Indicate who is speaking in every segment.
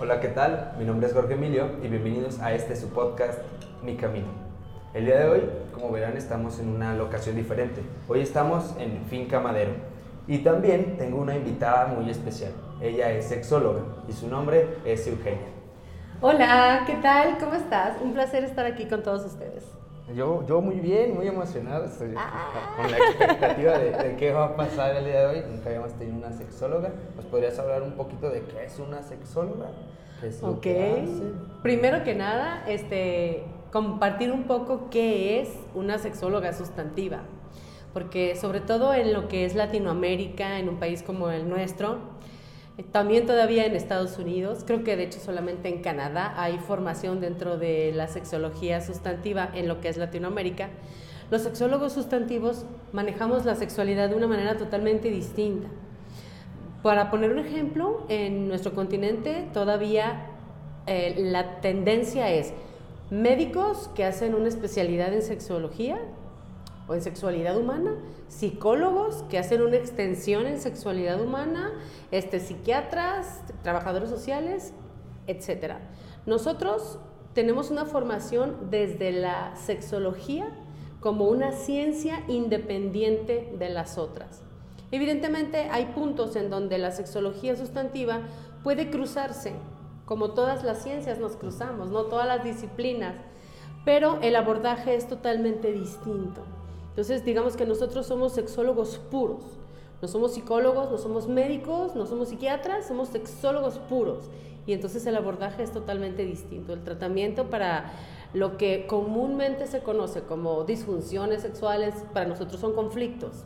Speaker 1: Hola, ¿qué tal? Mi nombre es Jorge Emilio y bienvenidos a este su podcast, Mi Camino. El día de hoy, como verán, estamos en una locación diferente. Hoy estamos en Finca Madero y también tengo una invitada muy especial. Ella es sexóloga y su nombre es Eugenia.
Speaker 2: Hola, ¿qué tal? ¿Cómo estás? Un placer estar aquí con todos ustedes.
Speaker 1: Yo, yo muy bien, muy emocionado, estoy
Speaker 2: Ah.
Speaker 1: con la expectativa de, de qué va a pasar el día de hoy. Nunca habíamos tenido una sexóloga. ¿Nos podrías hablar un poquito de qué es una sexóloga? ¿Qué es
Speaker 2: Ok.
Speaker 1: que?
Speaker 2: Primero que nada, este, compartir un poco qué es una sexóloga sustantiva. Porque sobre todo en lo que es Latinoamérica, en un país como el nuestro, también todavía en Estados Unidos, creo que de hecho solamente en Canadá hay formación dentro de la sexología sustantiva en lo que es Latinoamérica. Los sexólogos sustantivos manejamos la sexualidad de una manera totalmente distinta. Para poner un ejemplo, en nuestro continente todavía eh, la tendencia es médicos que hacen una especialidad en sexología en sexualidad humana, psicólogos que hacen una extensión en sexualidad humana, este, psiquiatras, trabajadores sociales, etc. Nosotros tenemos una formación desde la sexología como una ciencia independiente de las otras. Evidentemente hay puntos en donde la sexología sustantiva puede cruzarse, como todas las ciencias nos cruzamos, no todas las disciplinas, pero el abordaje es totalmente distinto. Entonces, digamos que nosotros somos sexólogos puros. No somos psicólogos, no somos médicos, no somos psiquiatras, somos sexólogos puros. Y entonces el abordaje es totalmente distinto. El tratamiento para lo que comúnmente se conoce como disfunciones sexuales, para nosotros son conflictos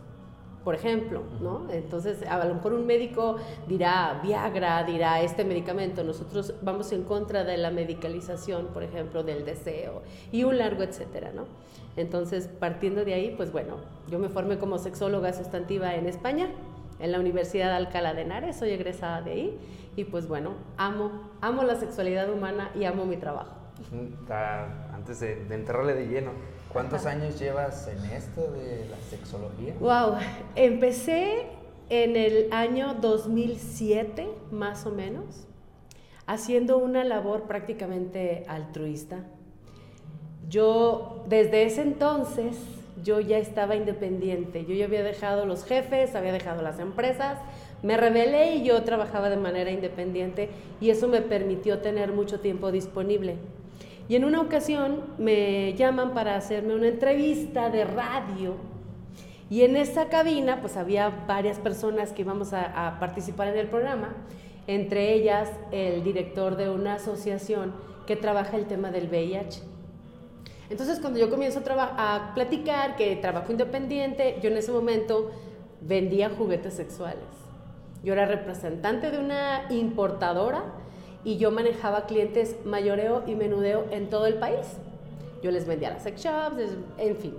Speaker 2: por ejemplo, ¿no? Entonces, a lo mejor un médico dirá Viagra, dirá este medicamento, nosotros vamos en contra de la medicalización, por ejemplo, del deseo y un largo etcétera, ¿no? Entonces, partiendo de ahí, pues bueno, yo me formé como sexóloga sustantiva en España, en la Universidad de Alcalá de Henares, soy egresada de ahí y pues bueno, amo, amo la sexualidad humana y amo mi trabajo.
Speaker 1: Antes de, de entrarle de lleno, ¿cuántos años llevas en esto de la sexología?
Speaker 2: Wow, empecé en el año 2007, más o menos, haciendo una labor prácticamente altruista. Yo, desde ese entonces, yo ya estaba independiente. Yo ya había dejado los jefes, había dejado las empresas, me rebelé y yo trabajaba de manera independiente y eso me permitió tener mucho tiempo disponible. Y en una ocasión me llaman para hacerme una entrevista de radio y en esa cabina pues había varias personas que íbamos a, a participar en el programa, entre ellas el director de una asociación que trabaja el tema del VIH. Entonces, cuando yo comienzo a, a platicar que trabajo independiente, yo en ese momento vendía juguetes sexuales. Yo era representante de una importadora y yo manejaba clientes mayoreo y menudeo en todo el país. Yo les vendía las sex shops, en fin.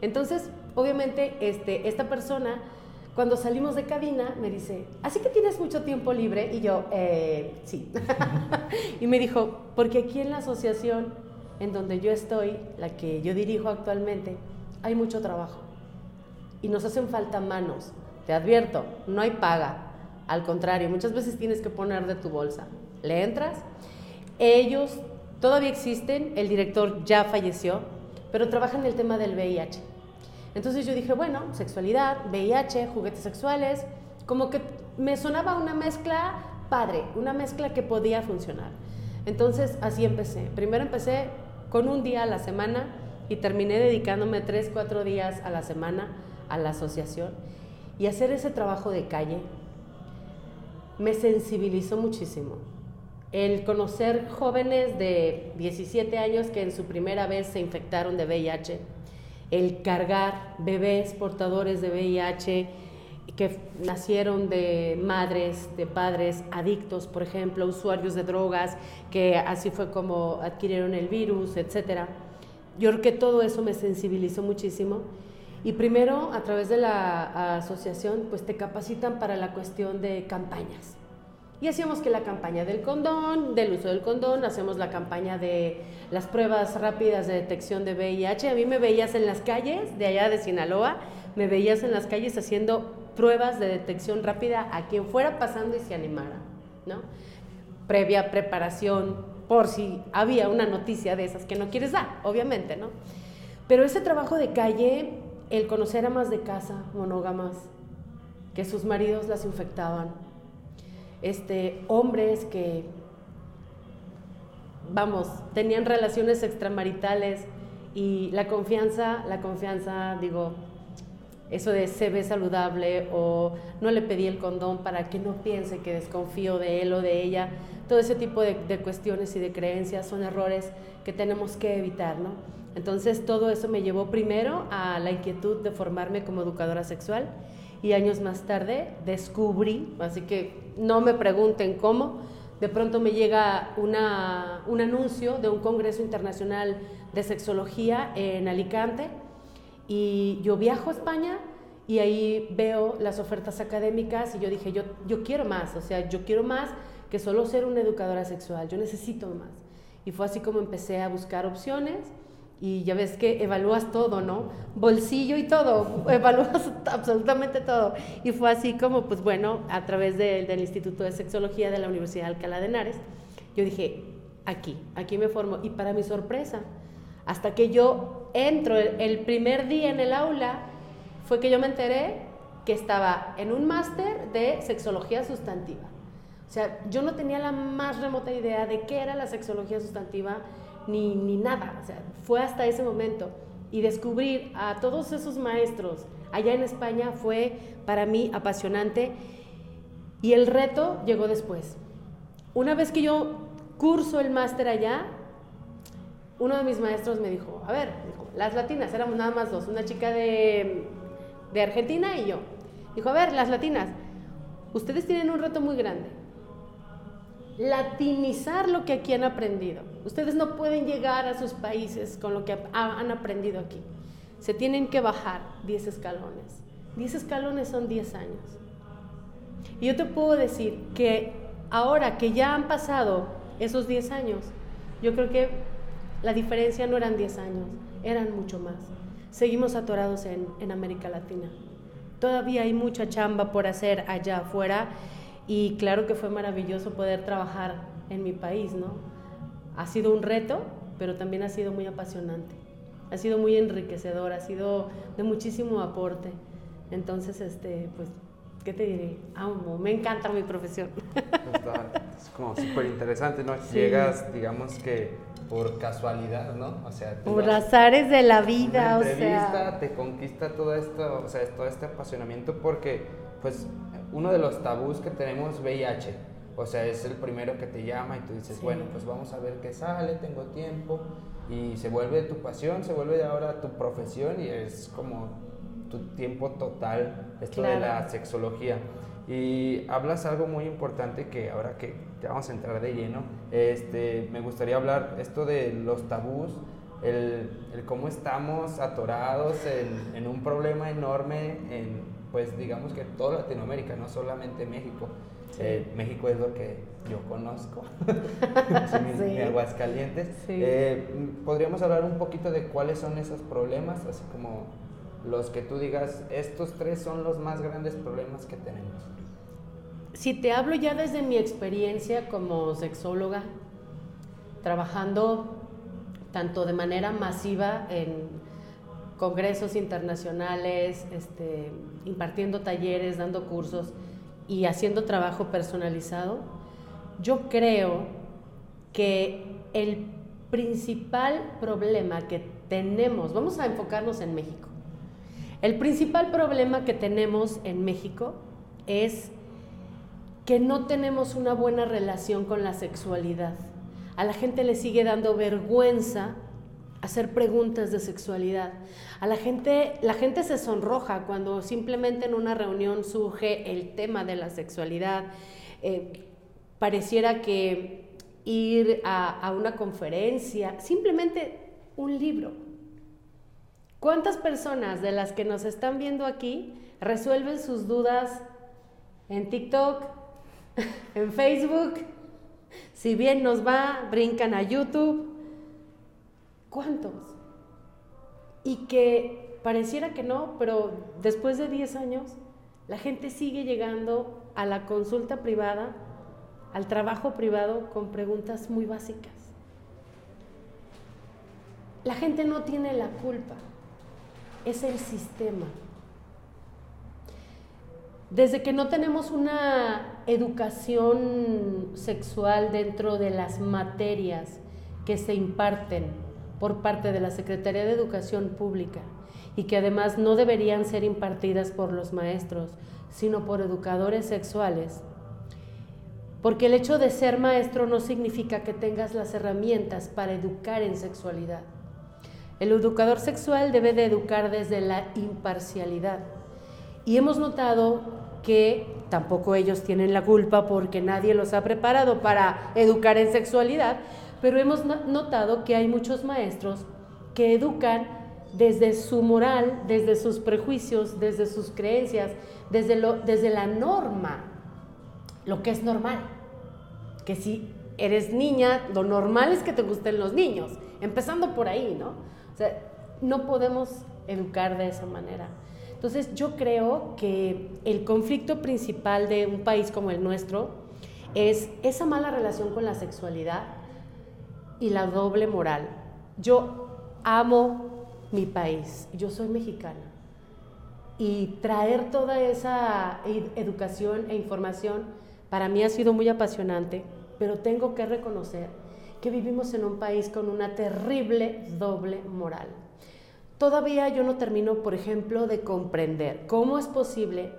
Speaker 2: Entonces, obviamente, este, esta persona, cuando salimos de cabina, me dice, ¿así que tienes mucho tiempo libre? Y yo, "Eh, sí. y me dijo, porque aquí en la asociación en donde yo estoy, la que yo dirijo actualmente, hay mucho trabajo y nos hacen falta manos. Te advierto, no hay paga. Al contrario, muchas veces tienes que poner de tu bolsa. Le entras. Ellos todavía existen, el director ya falleció, pero trabajan el tema del VIH. Entonces yo dije, bueno, sexualidad, VIH, juguetes sexuales, como que me sonaba una mezcla padre, una mezcla que podía funcionar. Entonces así empecé. Primero empecé con un día a la semana y terminé dedicándome tres, cuatro días a la semana a la asociación y hacer ese trabajo de calle me sensibilizó muchísimo. El conocer jóvenes de 17 años que en su primera vez se infectaron de VIH, el cargar bebés portadores de VIH que nacieron de madres, de padres adictos, por ejemplo, usuarios de drogas, que así fue como adquirieron el virus, etcétera. Yo creo que todo eso me sensibilizó muchísimo. Y primero, a través de la asociación, pues te capacitan para la cuestión de campañas. Y hacíamos que la campaña del condón, del uso del condón, hacemos la campaña de las pruebas rápidas de detección de VIH. A mí me veías en las calles de allá de Sinaloa, me veías en las calles haciendo pruebas de detección rápida a quien fuera pasando y se animara, ¿no? previa preparación por si había una noticia de esas que no quieres dar, obviamente, ¿no? Pero ese trabajo de calle, el conocer a más de casa, monógamas, que sus maridos las infectaban, este, hombres que, vamos, tenían relaciones extramaritales y la confianza, la confianza, digo, eso de se ve saludable o no le pedí el condón para que no piense que desconfío de él o de ella. Todo ese tipo de, cuestiones y de creencias son errores que tenemos que evitar, ¿no? Entonces todo eso me llevó primero a la inquietud de formarme como educadora sexual y años más tarde descubrí, así que no me pregunten cómo, de pronto me llega una, un anuncio de un Congreso Internacional de Sexología en Alicante y yo viajo a España y ahí veo las ofertas académicas y yo dije, yo, yo quiero más, o sea, yo quiero más que solo ser una educadora sexual, yo necesito más. Y fue así como empecé a buscar opciones y ya ves que evalúas todo, ¿no? Bolsillo y todo, evalúas absolutamente todo. Y fue así como, pues bueno, a través del Instituto de Sexología de la Universidad de Alcalá de Henares, yo dije, aquí, aquí me formo. Y para mi sorpresa, hasta que yo entro el, primer día en el aula, fue que yo me enteré que estaba en un máster de sexología sustantiva. O sea, yo no tenía la más remota idea de qué era la sexología sustantiva ni, ni nada. O sea, fue hasta ese momento. Y descubrir a todos esos maestros allá en España fue para mí apasionante. Y el reto llegó después. Una vez que yo curso el máster allá, uno de mis maestros me dijo, a ver, las latinas, éramos nada más dos, una chica de, Argentina y yo. Dijo, a ver, las latinas, ustedes tienen un reto muy grande. Latinizar lo que aquí han aprendido. Ustedes no pueden llegar a sus países con lo que han aprendido aquí. Se tienen que bajar 10 escalones. 10 escalones son 10 años. Y yo te puedo decir que ahora que ya han pasado esos 10 años, yo creo que la diferencia no eran 10 años, eran mucho más. Seguimos atorados en, en América Latina. Todavía hay mucha chamba por hacer allá afuera y claro que fue maravilloso poder trabajar en mi país, ¿no? Ha sido un reto, pero también ha sido muy apasionante. Ha sido muy enriquecedor, ha sido de muchísimo aporte. Entonces, este, pues, ¿qué te diré? Amo, me encanta mi profesión.
Speaker 1: es como súper interesante, ¿no? Llegas, digamos que por casualidad, ¿no?
Speaker 2: O sea, por azares de la vida,
Speaker 1: o sea. te conquista todo esto, o sea, todo este apasionamiento porque, pues, uno de los tabús que tenemos VIH, o sea, es el primero que te llama y tú dices, bueno, pues vamos a ver qué sale, tengo tiempo, y se vuelve tu pasión, se vuelve ahora tu profesión y es como tu tiempo total, esto de la sexología. Y hablas algo muy importante que ahora que ya vamos a entrar de lleno, este, me gustaría hablar esto de los tabús, el, cómo estamos atorados en, en, un problema enorme en, pues digamos que toda Latinoamérica, no solamente México. Eh, México es lo que yo conozco, mi, Aguascalientes. Eh, Podríamos hablar un poquito de cuáles son esos problemas, así como los que tú digas, estos tres son los más grandes problemas que tenemos.
Speaker 2: Si te hablo ya desde mi experiencia como sexóloga, trabajando tanto de manera masiva en congresos internacionales, este, impartiendo talleres, dando cursos y haciendo trabajo personalizado, yo creo que el principal problema que tenemos, vamos a enfocarnos en México, el principal problema que tenemos en México es que no tenemos una buena relación con la sexualidad. A la gente le sigue dando vergüenza hacer preguntas de sexualidad. A la gente, la gente se sonroja cuando simplemente en una reunión surge el tema de la sexualidad. Eh, pareciera que ir a, a una conferencia, simplemente un libro. ¿Cuántas personas de las que nos están viendo aquí resuelven sus dudas en TikTok, en Facebook, si bien nos va, brincan a YouTube. ¿Cuántos? Y que pareciera que no, pero después de 10 años, la gente sigue llegando a la consulta privada al trabajo privado con preguntas muy básicas. La gente no tiene la culpa, es el sistema. Desde que no tenemos una educación sexual dentro de las materias que se imparten por parte de la Secretaría de Educación Pública y que además no deberían ser impartidas por los maestros, sino por educadores sexuales, porque el hecho de ser maestro no significa que tengas las herramientas para educar en sexualidad. El educador sexual debe de educar desde la imparcialidad. Y hemos notado que tampoco ellos tienen la culpa porque nadie los ha preparado para educar en sexualidad, pero hemos notado que hay muchos maestros que educan desde su moral, desde sus prejuicios, desde sus creencias, desde, desde la norma lo que es normal. Que si eres niña, lo normal es que te gusten los niños, empezando por ahí, ¿no? No podemos educar de esa manera. Entonces yo creo que el conflicto principal de un país como el nuestro es esa mala relación con la sexualidad y la doble moral. Yo amo mi país, yo soy mexicana y traer toda esa educación e información para mí ha sido muy apasionante, pero tengo que reconocer que vivimos en un país con una terrible doble moral. Todavía yo no termino, por ejemplo, de comprender cómo es posible.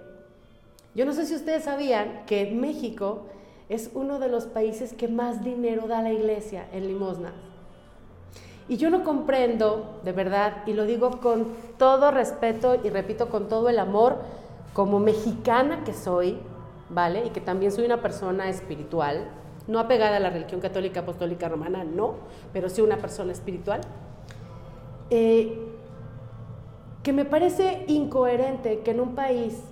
Speaker 2: Yo no sé si ustedes sabían que México es uno de los países que más dinero da la iglesia en limosna. Y yo no comprendo, de verdad, y lo digo con todo respeto y repito con todo el amor, como mexicana que soy, ¿vale? Y que también soy una persona espiritual, no apegada a la religión católica apostólica romana, no, pero sí una persona espiritual, eh, que me parece incoherente que en un país,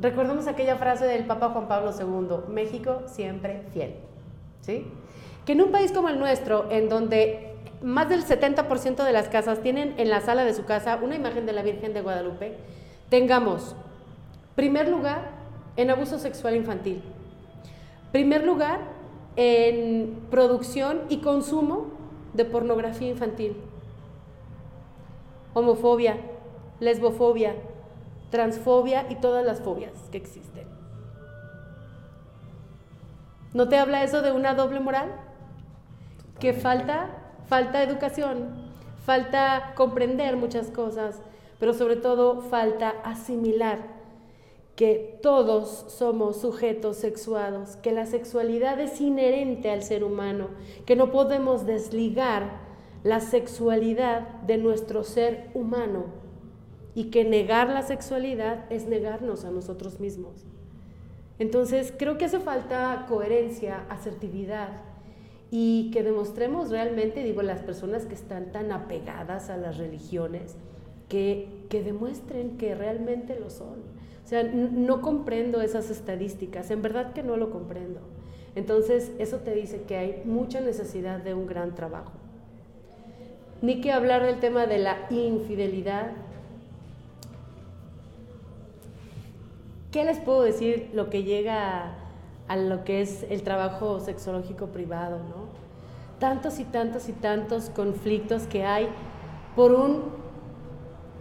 Speaker 2: recordemos aquella frase del Papa Juan Pablo II, México siempre fiel, ¿sí? Que en un país como el nuestro, en donde más del 70% de las casas tienen en la sala de su casa una imagen de la Virgen de Guadalupe, tengamos Primer lugar, en abuso sexual infantil. Primer lugar, en producción y consumo de pornografía infantil. Homofobia, lesbofobia, transfobia y todas las fobias que existen. ¿No te habla eso de una doble moral? Que falta, falta educación, falta comprender muchas cosas, pero sobre todo falta asimilar que todos somos sujetos sexuados, que la sexualidad es inherente al ser humano, que no podemos desligar la sexualidad de nuestro ser humano y que negar la sexualidad es negarnos a nosotros mismos. Entonces, creo que hace falta coherencia, asertividad y que demostremos realmente, digo, las personas que están tan apegadas a las religiones, que, que demuestren que realmente lo son o sea, no comprendo esas estadísticas, en verdad que no lo comprendo. Entonces, eso te dice que hay mucha necesidad de un gran trabajo. Ni que hablar del tema de la infidelidad. ¿Qué les puedo decir lo que llega a, lo que es el trabajo sexológico privado, no? Tantos y tantos y tantos conflictos que hay por un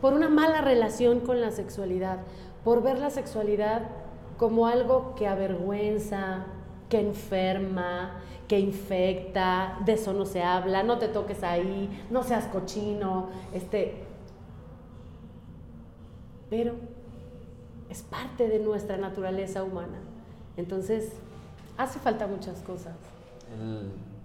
Speaker 2: por una mala relación con la sexualidad, por ver la sexualidad como algo que avergüenza, que enferma, que infecta, de eso no se habla, no te toques ahí, no seas cochino, este pero es parte de nuestra naturaleza humana. Entonces, hace falta muchas cosas.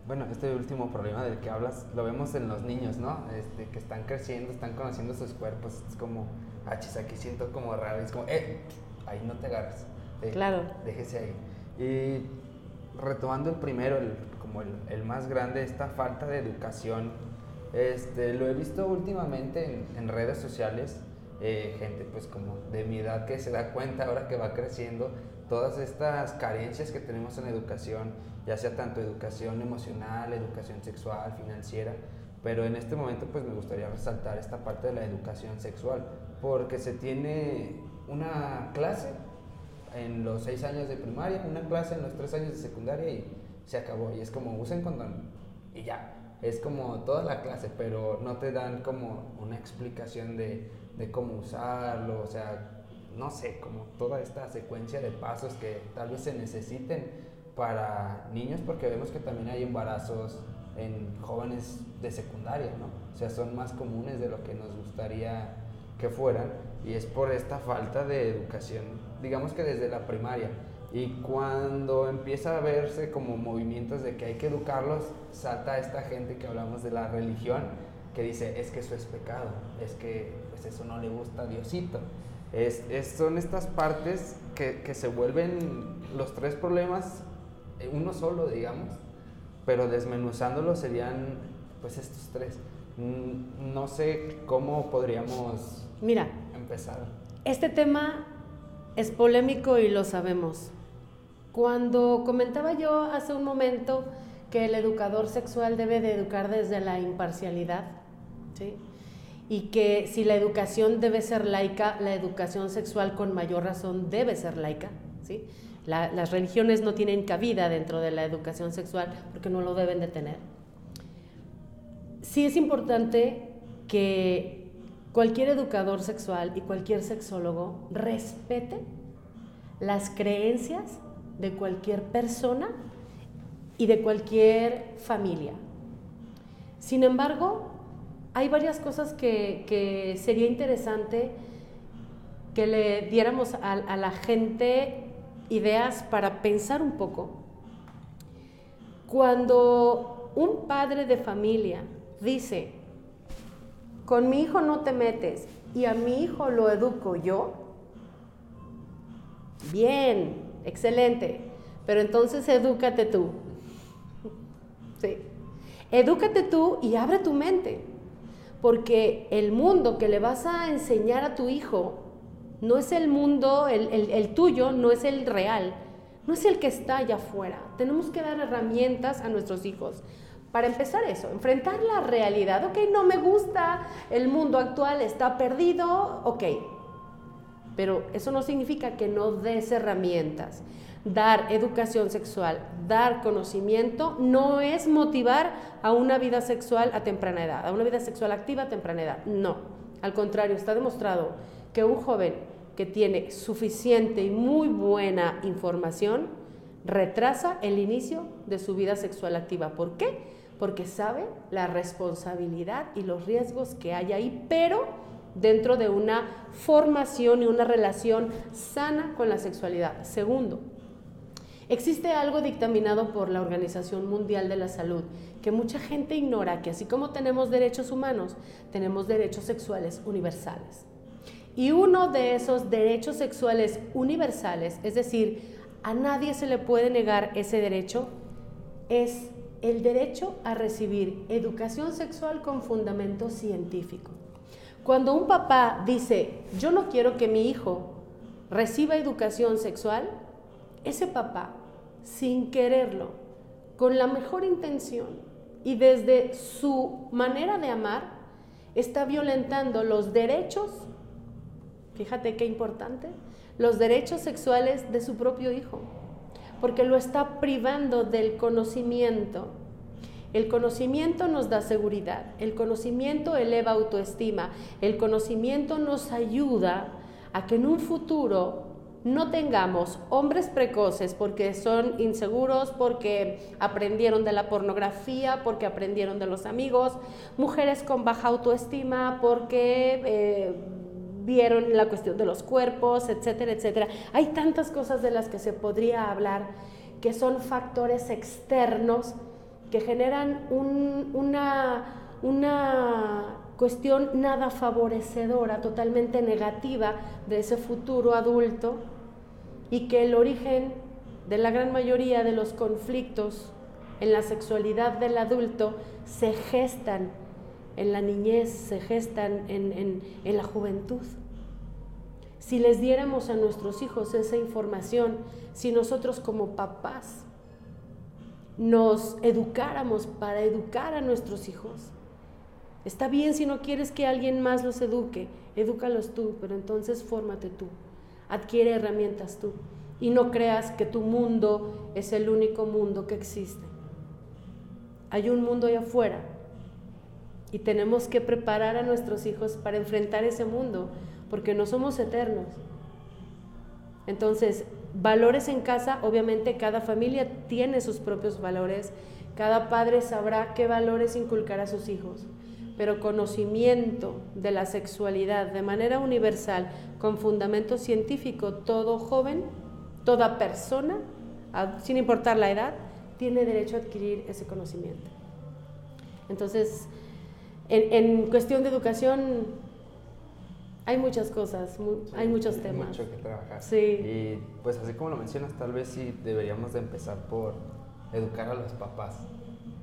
Speaker 1: bueno, este último problema del que hablas lo vemos en los niños, ¿no? Este, que están creciendo, están conociendo sus cuerpos, es como ah, aquí siento como raro. Es como, eh, ahí no te agarres.
Speaker 2: claro.
Speaker 1: Déjese ahí. Y retomando el primero, el, como el, el, más grande, esta falta de educación, este, lo he visto últimamente en, en redes sociales, eh, gente pues como de mi edad que se da cuenta ahora que va creciendo todas estas carencias que tenemos en educación, ya sea tanto educación emocional, educación sexual, financiera, pero en este momento pues me gustaría resaltar esta parte de la educación sexual, porque se tiene una clase en los seis años de primaria, una clase en los tres años de secundaria y se acabó. Y es como usen condón y ya. Es como toda la clase, pero no te dan como una explicación de, de cómo usarlo, o sea, no sé, como toda esta secuencia de pasos que tal vez se necesiten para niños, porque vemos que también hay embarazos en jóvenes de secundaria, ¿no? O sea, son más comunes de lo que nos gustaría que fueran y es por esta falta de educación, digamos que desde la primaria. Y cuando empieza a verse como movimientos de que hay que educarlos, salta esta gente que hablamos de la religión, que dice, es que eso es pecado, es que pues eso no le gusta a Diosito. Es, son estas partes que, que se vuelven los tres problemas uno solo, digamos, pero desmenuzándolo serían pues estos tres. Mm, no sé cómo podríamos
Speaker 2: Mira,
Speaker 1: empezar.
Speaker 2: Este tema es polémico y lo sabemos. Cuando comentaba yo hace un momento que el educador sexual debe de educar desde la imparcialidad, ¿sí? y que si la educación debe ser laica, la educación sexual con mayor razón debe ser laica, ¿sí? las religiones no tienen cabida dentro de la educación sexual porque no lo deben de tener. Sí es importante que cualquier educador sexual y cualquier sexólogo respete las creencias de cualquier persona y de cualquier familia. Sin embargo, hay varias cosas que, sería interesante que le diéramos a la gente ideas para pensar un poco. Cuando un padre de familia dice, con mi hijo no te metes y a mi hijo lo educo yo, bien, excelente, pero entonces edúcate tú. Sí. Edúcate tú y abre tu mente, porque el mundo que le vas a enseñar a tu hijo no es el mundo, el, tuyo, no es el real, no es el que está allá afuera. Tenemos que dar herramientas a nuestros hijos. Para empezar eso, enfrentar la realidad. Ok, no me gusta, el mundo actual está perdido, ok. Pero eso no significa que no des herramientas. Dar educación sexual, dar conocimiento, no es motivar a una vida sexual a temprana edad, a una vida sexual activa a temprana edad. No, al contrario, está demostrado que un joven que tiene suficiente y muy buena información retrasa el inicio de su vida sexual activa. ¿Por qué? Porque sabe la responsabilidad y los riesgos que hay ahí, pero dentro de una formación y una relación sana con la sexualidad. Segundo, existe algo dictaminado por la Organización Mundial de la Salud que mucha gente ignora, que así como tenemos derechos humanos, tenemos derechos sexuales universales. Y uno de esos derechos sexuales universales, es decir, a nadie se le puede negar ese derecho, es el derecho a recibir educación sexual con fundamento científico. Cuando un papá dice, yo no quiero que mi hijo reciba educación sexual, ese papá, sin quererlo, con la mejor intención y desde su manera de amar, está violentando los derechos fíjate qué importante, los derechos sexuales de su propio hijo, porque lo está privando del conocimiento. El conocimiento nos da seguridad, el conocimiento eleva autoestima, el conocimiento nos ayuda a que en un futuro no tengamos hombres precoces porque son inseguros, porque aprendieron de la pornografía, porque aprendieron de los amigos, mujeres con baja autoestima porque eh, vieron la cuestión de los cuerpos, etcétera, etcétera. Hay tantas cosas de las que se podría hablar que son factores externos que generan una, una cuestión nada favorecedora, totalmente negativa de ese futuro adulto y que el origen de la gran mayoría de los conflictos en la sexualidad del adulto se gestan en la niñez, se gestan en, la juventud. Si les diéramos a nuestros hijos esa información, si nosotros como papás nos educáramos para educar a nuestros hijos, está bien si no quieres que alguien más los eduque, edúcalos tú, pero entonces fórmate tú, adquiere herramientas tú. y no creas que tu mundo es el único mundo que existe. Hay un mundo allá afuera y tenemos que preparar a nuestros hijos para enfrentar ese mundo, porque no somos eternos. Entonces, valores en casa, obviamente cada familia tiene sus propios valores, cada padre sabrá qué valores inculcar a sus hijos, pero conocimiento de la sexualidad de manera universal, con fundamento científico, todo joven, toda persona, sin importar la edad, tiene derecho a adquirir ese conocimiento. Entonces, en, cuestión de educación, hay muchas cosas, hay muchos temas.
Speaker 1: Mucho que trabajar.
Speaker 2: Sí.
Speaker 1: Y pues así como lo mencionas, tal vez sí deberíamos de empezar por educar a los papás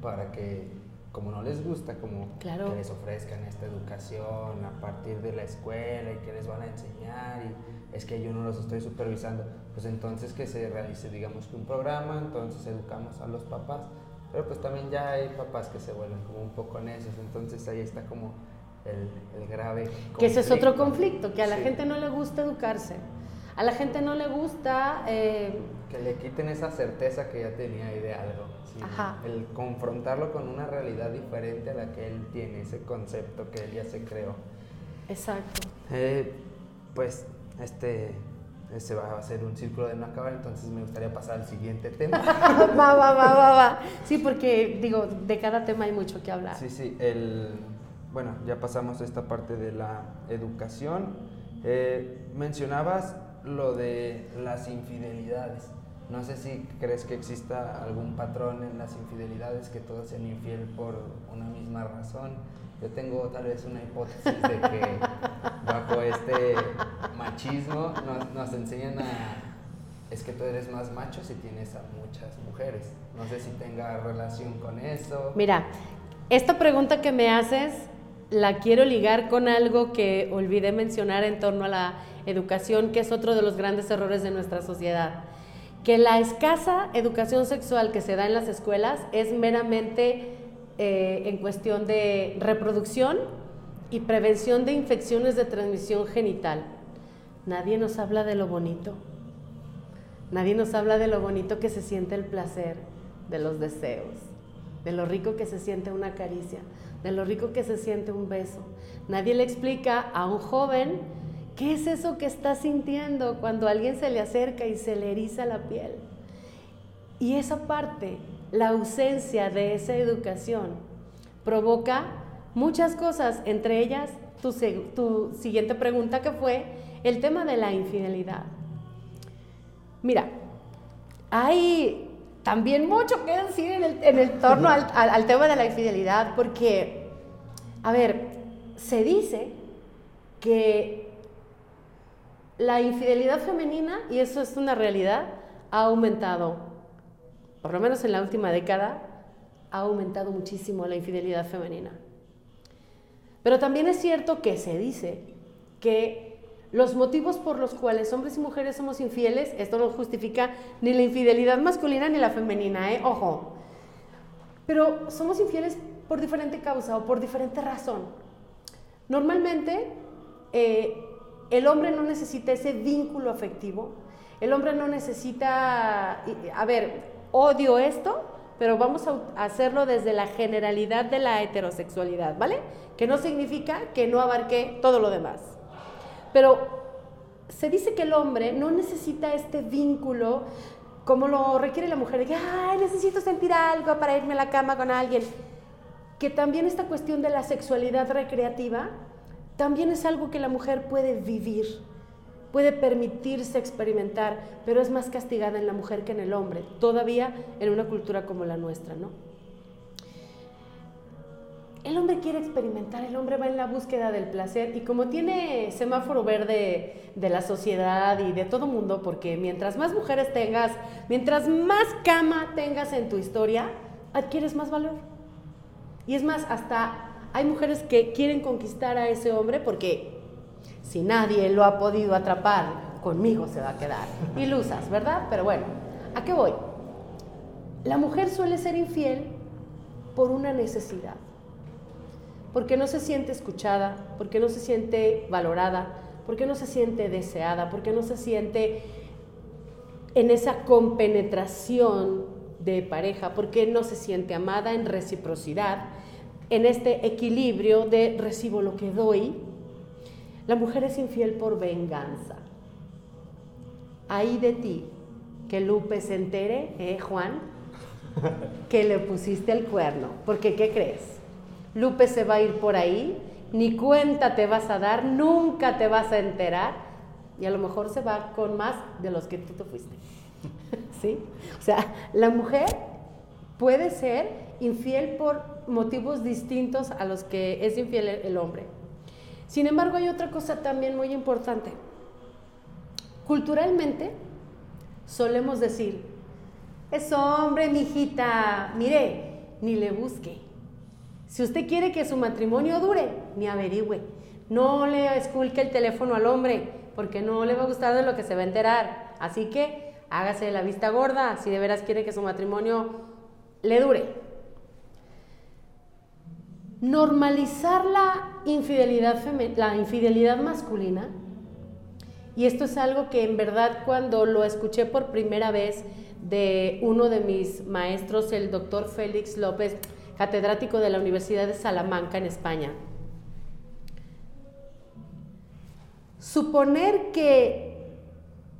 Speaker 1: para que como no les gusta, como que les ofrezcan esta educación a partir de la escuela y que les van a enseñar y es que yo no los estoy supervisando, pues entonces que se realice, digamos que un programa, entonces educamos a los papás, pero pues también ya hay papás que se vuelven como un poco necios, entonces ahí está como el, grave
Speaker 2: conflicto. Que ese es otro conflicto, que a la gente no le gusta educarse. A la gente no le gusta...
Speaker 1: Eh, que le quiten esa certeza que ya tenía ahí de algo. El confrontarlo con una realidad diferente a la que él tiene, ese concepto que él ya se creó.
Speaker 2: Exacto.
Speaker 1: Eh, pues este ese va a ser un círculo de no acabar, entonces me gustaría pasar al siguiente tema.
Speaker 2: va, va, va, va, va. Sí, porque digo, de cada tema hay mucho que hablar.
Speaker 1: Sí, sí, el, bueno, ya pasamos a esta parte de la educación. Eh, mencionabas lo de las infidelidades. No sé si crees que exista algún patrón en las infidelidades, que todos sean infiel por una misma razón. Yo tengo tal vez una hipótesis de que bajo este machismo nos, nos enseñan a... Es que tú eres más macho si tienes a muchas mujeres. No sé si tenga relación con eso.
Speaker 2: Mira, esta pregunta que me haces la quiero ligar con algo que olvidé mencionar en torno a la educación, que es otro de los grandes errores de nuestra sociedad. Que la escasa educación sexual que se da en las escuelas es meramente eh, en cuestión de reproducción y prevención de infecciones de transmisión genital. Nadie nos habla de lo bonito. Nadie nos habla de lo bonito que se siente el placer, de los deseos, de lo rico que se siente una caricia, de lo rico que se siente un beso. Nadie le explica a un joven qué es eso que está sintiendo cuando alguien se le acerca y se le eriza la piel. Y esa parte, la ausencia de esa educación, provoca muchas cosas, entre ellas tu, tu siguiente pregunta que fue el tema de la infidelidad. Mira, hay también mucho que decir en el, en torno al, tema de la infidelidad, porque, a ver, se dice que la infidelidad femenina, y eso es una realidad, ha aumentado, por lo menos en la última década, ha aumentado muchísimo la infidelidad femenina. Pero también es cierto que se dice que los motivos por los cuales hombres y mujeres somos infieles, esto no justifica ni la infidelidad masculina ni la femenina, ¿eh? Ojo. Pero somos infieles por diferente causa o por diferente razón. Normalmente, eh, el hombre no necesita ese vínculo afectivo. El hombre no necesita, a ver, odio esto, pero vamos a hacerlo desde la generalidad de la heterosexualidad, ¿vale? Que no significa que no abarque todo lo demás. Pero se dice que el hombre no necesita este vínculo como lo requiere la mujer, de que, ay, necesito sentir algo para irme a la cama con alguien. Que también esta cuestión de la sexualidad recreativa también es algo que la mujer puede vivir, puede permitirse experimentar, pero es más castigada en la mujer que en el hombre, todavía en una cultura como la nuestra, ¿no? el hombre quiere experimentar, el hombre va en la búsqueda del placer y como tiene semáforo verde de la sociedad y de todo mundo, porque mientras más mujeres tengas, mientras más cama tengas en tu historia, adquieres más valor. Y es más, hasta hay mujeres que quieren conquistar a ese hombre porque si nadie lo ha podido atrapar, conmigo se va a quedar. Ilusas, ¿verdad? Pero bueno, ¿a qué voy? La mujer suele ser infiel por una necesidad porque no se siente escuchada, porque no se siente valorada, porque no se siente deseada, porque no se siente en esa compenetración de pareja, porque no se siente amada en reciprocidad, en este equilibrio de recibo lo que doy, la mujer es infiel por venganza. Ahí de ti, que Lupe se entere, ¿eh, Juan? Que le pusiste el cuerno. Porque, ¿qué crees? Lupe se va a ir por ahí, ni cuenta te vas a dar, nunca te vas a enterar, y a lo mejor se va con más de los que tú te fuiste. ¿Sí? O sea, la mujer puede ser infiel por motivos distintos a los que es infiel el hombre. Sin embargo, hay otra cosa también muy importante. Culturalmente, solemos decir, es hombre, mijita, mire, ni le busque. Si usted quiere que su matrimonio dure, ni averigüe. No le esculque el teléfono al hombre, porque no le va a gustar de lo que se va a enterar. Así que hágase la vista gorda si de veras quiere que su matrimonio le dure. Normalizar la infidelidad, la infidelidad masculina, y esto es algo que en verdad cuando lo escuché por primera vez de uno de mis maestros, el doctor Félix López, catedrático de la Universidad de Salamanca en España, suponer que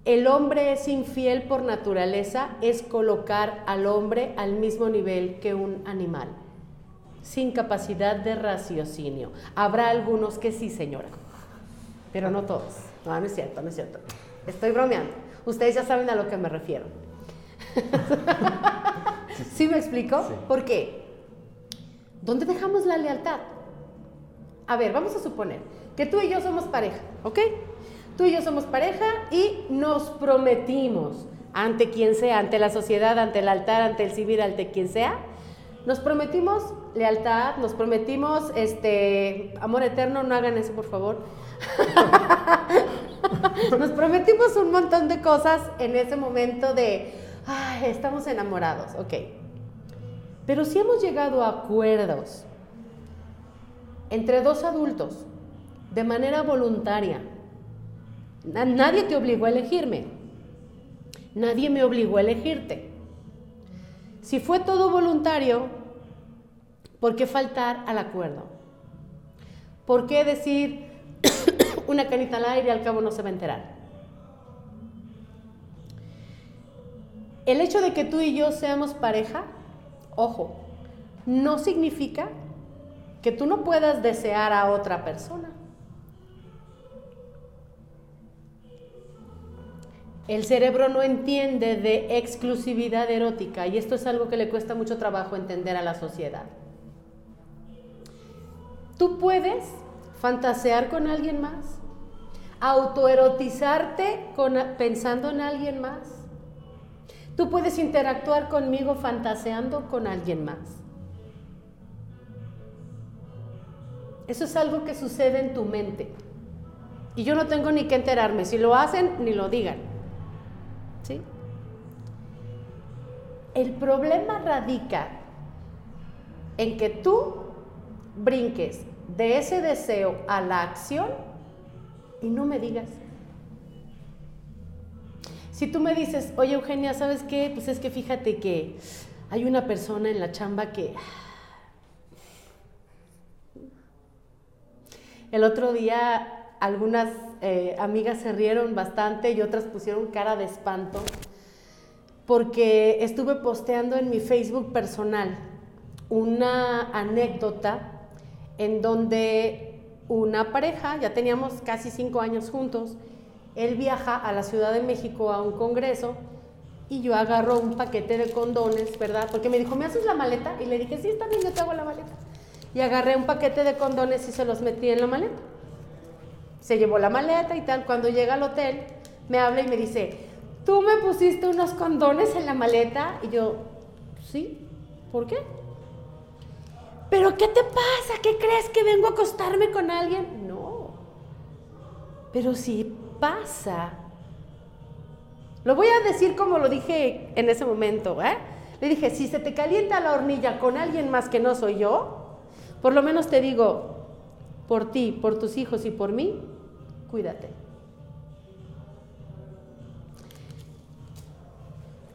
Speaker 2: el hombre es infiel por naturaleza es colocar al hombre al mismo nivel que un animal, sin capacidad de raciocinio. Habrá algunos que sí, señora, pero no todos. No, no es cierto, no es cierto. Estoy bromeando. Ustedes ya saben a lo que me refiero. ¿Sí me explico? ¿Por qué? ¿Dónde dejamos la lealtad? A ver, vamos a suponer que tú y yo somos pareja, ¿ok? Tú y yo somos pareja y nos prometimos ante quien sea, ante la sociedad, ante el altar, ante el civil, ante quien sea, nos prometimos lealtad, nos prometimos este amor eterno, no hagan eso por favor. nos prometimos un montón de cosas en ese momento de, ay, estamos enamorados, ok. Pero si hemos llegado a acuerdos entre dos adultos de manera voluntaria, Nadie te obligó a elegirme. Nadie me obligó a elegirte. Si fue todo voluntario, ¿por qué faltar al acuerdo? ¿Por qué decir una canita al aire y al cabo no se va a enterar? El hecho de que tú y yo seamos pareja, ojo, no significa que tú no puedas desear a otra persona. El cerebro no entiende de exclusividad erótica y esto es algo que le cuesta mucho trabajo entender a la sociedad. Tú puedes fantasear con alguien más, autoerotizarte pensando en alguien más. Tú puedes interactuar conmigo fantaseando con alguien más. Eso es algo que sucede en tu mente. Y yo no tengo ni que enterarme. Si lo hacen, ni lo digan. El problema radica en que tú brinques de ese deseo a la acción y no me digas. Si tú me dices, oye Eugenia, ¿sabes qué? Pues es que fíjate que hay una persona en la chamba que... El otro día algunas eh, amigas se rieron bastante y otras pusieron cara de espanto porque estuve posteando en mi Facebook personal una anécdota en donde una pareja, ya teníamos casi cinco años juntos, él viaja a la Ciudad de México a un congreso y yo agarro un paquete de condones, ¿verdad? Porque me dijo, ¿me haces la maleta? Y le dije, sí, está bien, yo te hago la maleta. Y agarré un paquete de condones y se los metí en la maleta se llevó la maleta y tal. Cuando llega al hotel, me habla y me dice, ¿tú me pusiste unos condones en la maleta? Y yo, sí, ¿por qué? ¿Pero qué te pasa? ¿Qué crees que vengo a acostarme con alguien? No, pero sí pasa. Lo voy a decir como lo dije en ese momento, ¿eh? Le dije, si se te calienta la hornilla con alguien más que no soy yo, por lo menos te digo, por ti, por tus hijos y por mí, cuídate.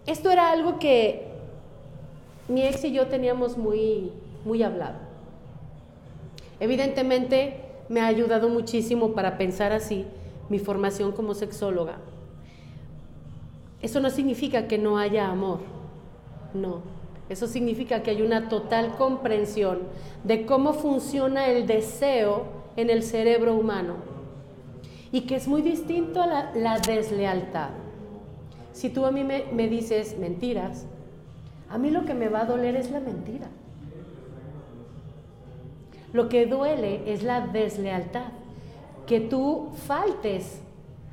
Speaker 2: Esto era algo que mi ex y yo teníamos muy, muy hablado. Evidentemente me ha ayudado muchísimo para pensar así mi formación como sexóloga. Eso no significa que no haya amor, no. Eso significa que hay una total comprensión de cómo funciona el deseo en el cerebro humano y que es muy distinto a la, deslealtad. Si tú a mí me, me dices mentiras, a mí lo que me va a doler es la mentira. Lo que duele es la deslealtad, que tú faltes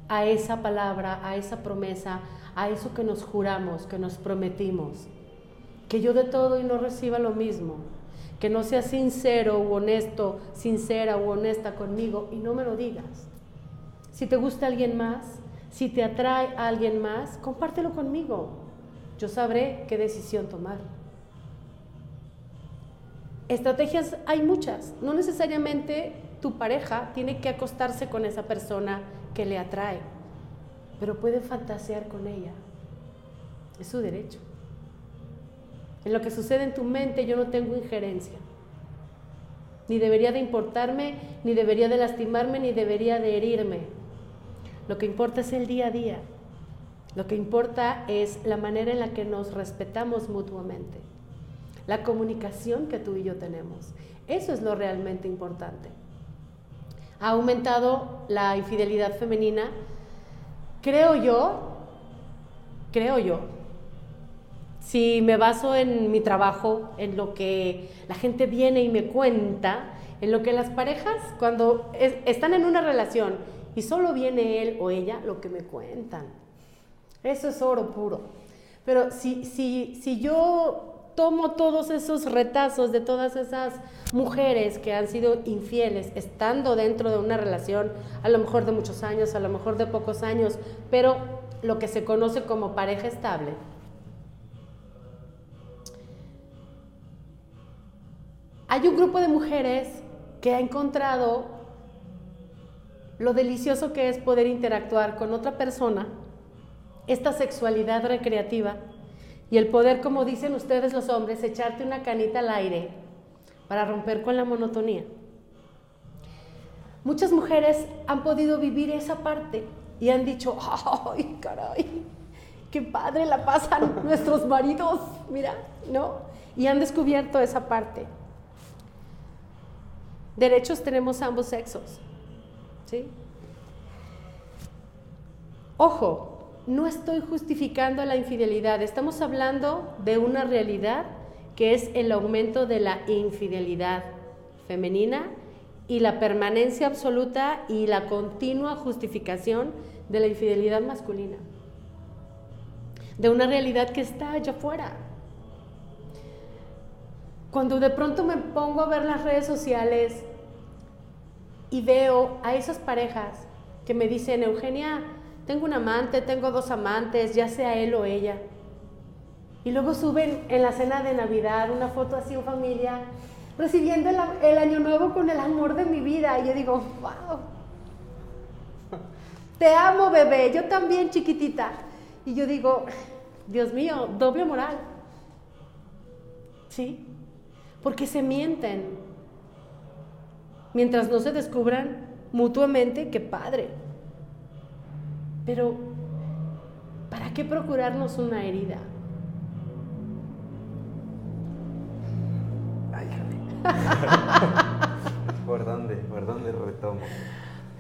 Speaker 2: a esa palabra, a esa promesa, a eso que nos juramos, que nos prometimos. Que yo de todo y no reciba lo mismo. Que no seas sincero u honesto, sincera u honesta conmigo y no me lo digas. Si te gusta alguien más, si te atrae a alguien más, compártelo conmigo. Yo sabré qué decisión tomar. Estrategias hay muchas. No necesariamente tu pareja tiene que acostarse con esa persona que le atrae, pero puede fantasear con ella. Es su derecho. En lo que sucede en tu mente yo no tengo injerencia. Ni debería de importarme, ni debería de lastimarme, ni debería de herirme. Lo que importa es el día a día. Lo que importa es la manera en la que nos respetamos mutuamente. La comunicación que tú y yo tenemos. Eso es lo realmente importante. Ha aumentado la infidelidad femenina, creo yo, creo yo, si me baso en mi trabajo, en lo que la gente viene y me cuenta, en lo que las parejas cuando están en una relación y solo viene él o ella, lo que me cuentan. Eso es oro puro. Pero si, si, si yo tomo todos esos retazos de todas esas mujeres que han sido infieles, estando dentro de una relación, a lo mejor de muchos años, a lo mejor de pocos años, pero lo que se conoce como pareja estable, Hay un grupo de mujeres que ha encontrado lo delicioso que es poder interactuar con otra persona, esta sexualidad recreativa y el poder, como dicen ustedes los hombres, echarte una canita al aire para romper con la monotonía. Muchas mujeres han podido vivir esa parte y han dicho, ay, caray, qué padre la pasan nuestros maridos, mira, ¿no? Y han descubierto esa parte. Derechos tenemos ambos sexos. Ojo, no estoy justificando la infidelidad, estamos hablando de una realidad que es el aumento de la infidelidad femenina y la permanencia absoluta y la continua justificación de la infidelidad masculina. De una realidad que está allá afuera. Cuando de pronto me pongo a ver las redes sociales y veo a esas parejas que me dicen, Eugenia, tengo un amante, tengo dos amantes, ya sea él o ella. Y luego suben en la cena de Navidad una foto así en familia, recibiendo el, año nuevo con el amor de mi vida. Y yo digo, wow, te amo bebé, yo también chiquitita. Y yo digo, Dios mío, doble moral. ¿Sí? porque se mienten. Mientras no se descubran mutuamente, qué padre. Pero, ¿para qué procurarnos una herida?
Speaker 1: Ay, ¿Por dónde? ¿Por dónde retomo?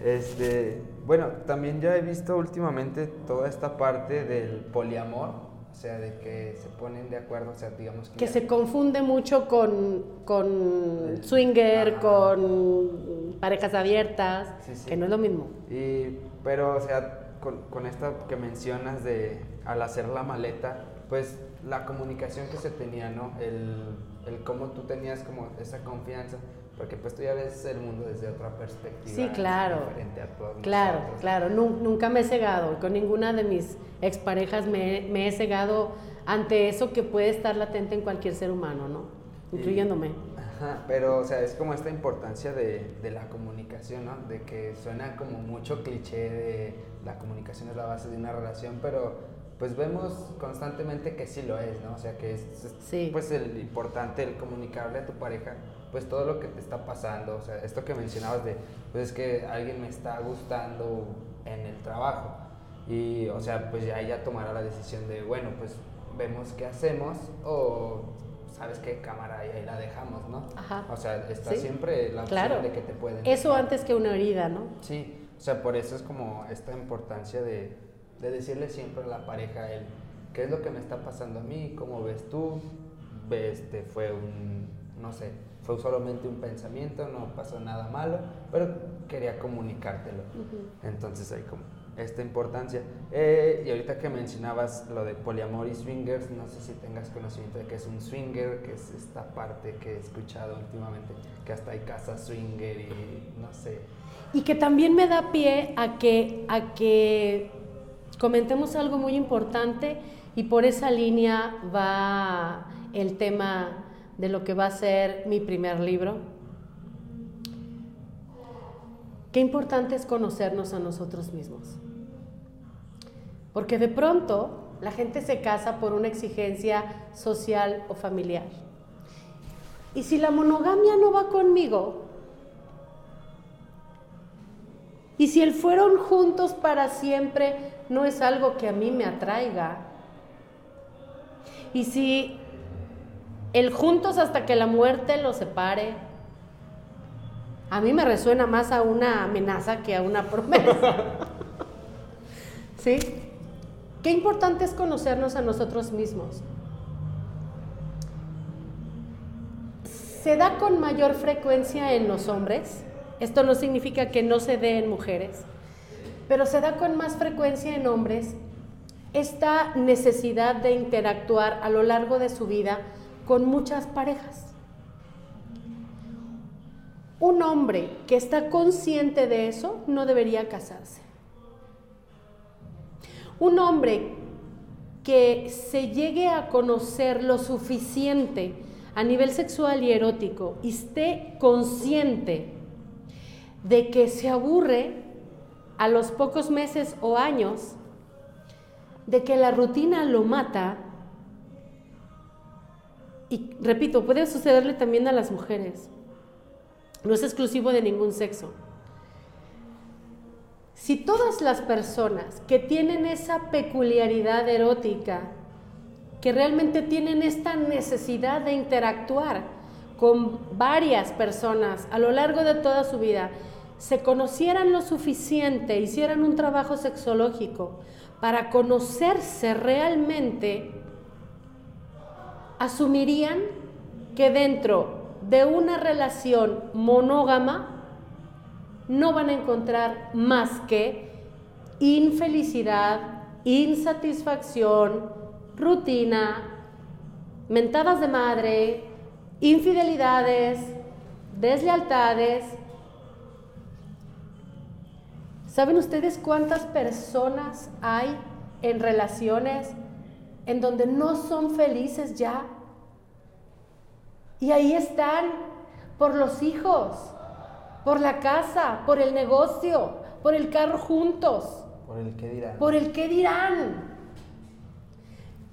Speaker 1: Este, bueno, también ya he visto últimamente toda esta parte del poliamor o sea, de que se ponen de acuerdo, o sea, digamos
Speaker 2: que... Que se confunde mucho con, con swinger, con parejas abiertas, que no es lo mismo.
Speaker 1: Y, pero, o sea, con, con esto que mencionas de al hacer la maleta, pues la comunicación que se tenía, ¿no? El, el cómo tú tenías como esa confianza porque pues tú ya ves el mundo desde otra perspectiva.
Speaker 2: Sí, claro. Diferente a todos Claro, claro. Nunca me he cegado. Con ninguna de mis exparejas me, me he cegado ante eso que puede estar latente en cualquier ser humano, ¿no? Incluyéndome.
Speaker 1: Ajá, pero o sea, es como esta importancia de, de, la comunicación, ¿no? De que suena como mucho cliché de la comunicación es la base de una relación, pero pues vemos constantemente que sí lo es, ¿no? O sea, que es, es,
Speaker 2: Sí.
Speaker 1: pues el importante el comunicarle a tu pareja pues todo lo que te está pasando, o sea, esto que mencionabas de pues es que alguien me está gustando en el trabajo y o sea, pues ya ella tomará la decisión de, bueno, pues vemos qué hacemos o sabes qué cámara y ahí la dejamos, ¿no?
Speaker 2: Ajá.
Speaker 1: O sea, está
Speaker 2: Sí.
Speaker 1: siempre la opción
Speaker 2: Claro.
Speaker 1: de que te pueden
Speaker 2: Eso antes que una herida, ¿no?
Speaker 1: Sí, o sea, por eso es como esta importancia de, de decirle siempre a la pareja él, ¿qué es lo que me está pasando a mí? ¿Cómo ves tú? Este, fue un, no sé, fue solamente un pensamiento, no pasó nada malo, pero quería comunicártelo. Entonces hay como esta importancia. Eh, y ahorita que mencionabas lo de poliamor y swingers, no sé si tengas conocimiento de qué es un swinger, que es esta parte que he escuchado últimamente, que hasta hay casas swinger y no sé.
Speaker 2: Y que también me da pie a que, a que comentemos algo muy importante y por esa línea va el tema de lo que va a ser mi primer libro. Qué importante es conocernos a nosotros mismos. Porque de pronto la gente se casa por una exigencia social o familiar. Y si la monogamia no va conmigo, y si el fueron juntos para siempre no es algo que a mí me atraiga, y si el juntos hasta que la muerte los separe, a mí me resuena más a una amenaza que a una promesa. ¿Sí? Qué importante es conocernos a nosotros mismos. Se da con mayor frecuencia en los hombres. Esto no significa que no se dé en mujeres, pero se da con más frecuencia en hombres esta necesidad de interactuar a lo largo de su vida con muchas parejas. Un hombre que está consciente de eso no debería casarse. Un hombre que se llegue a conocer lo suficiente a nivel sexual y erótico y esté consciente de que se aburre a los pocos meses o años, de que la rutina lo mata, y repito, puede sucederle también a las mujeres, no es exclusivo de ningún sexo. Si todas las personas que tienen esa peculiaridad erótica, que realmente tienen esta necesidad de interactuar con varias personas a lo largo de toda su vida, se conocieran lo suficiente, hicieran un trabajo sexológico para conocerse realmente, asumirían que dentro de una relación monógama no van a encontrar más que infelicidad, insatisfacción, rutina, mentadas de madre, infidelidades, deslealtades. ¿Saben ustedes cuántas personas hay en relaciones en donde no son felices ya? Y ahí están por los hijos, por la casa, por el negocio, por el carro juntos,
Speaker 1: Por el que dirán.
Speaker 2: por el qué dirán.